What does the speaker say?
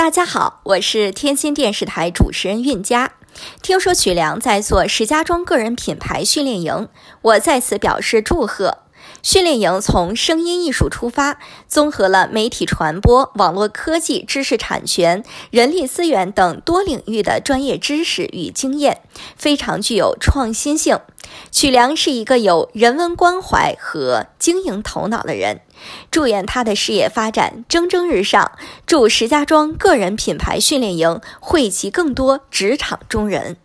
大家好，我是天津电视台主持人韵佳。听说曲良在做石家庄个人品牌训练营，我在此表示祝贺。训练营从声音艺术出发，综合了媒体传播、网络科技、知识产权、人力资源等多领域的专业知识与经验，非常具有创新性。曲良是一个有人文关怀和经营头脑的人，祝愿他的事业发展蒸蒸日上，祝石家庄个人品牌训练营惠及更多职场中人。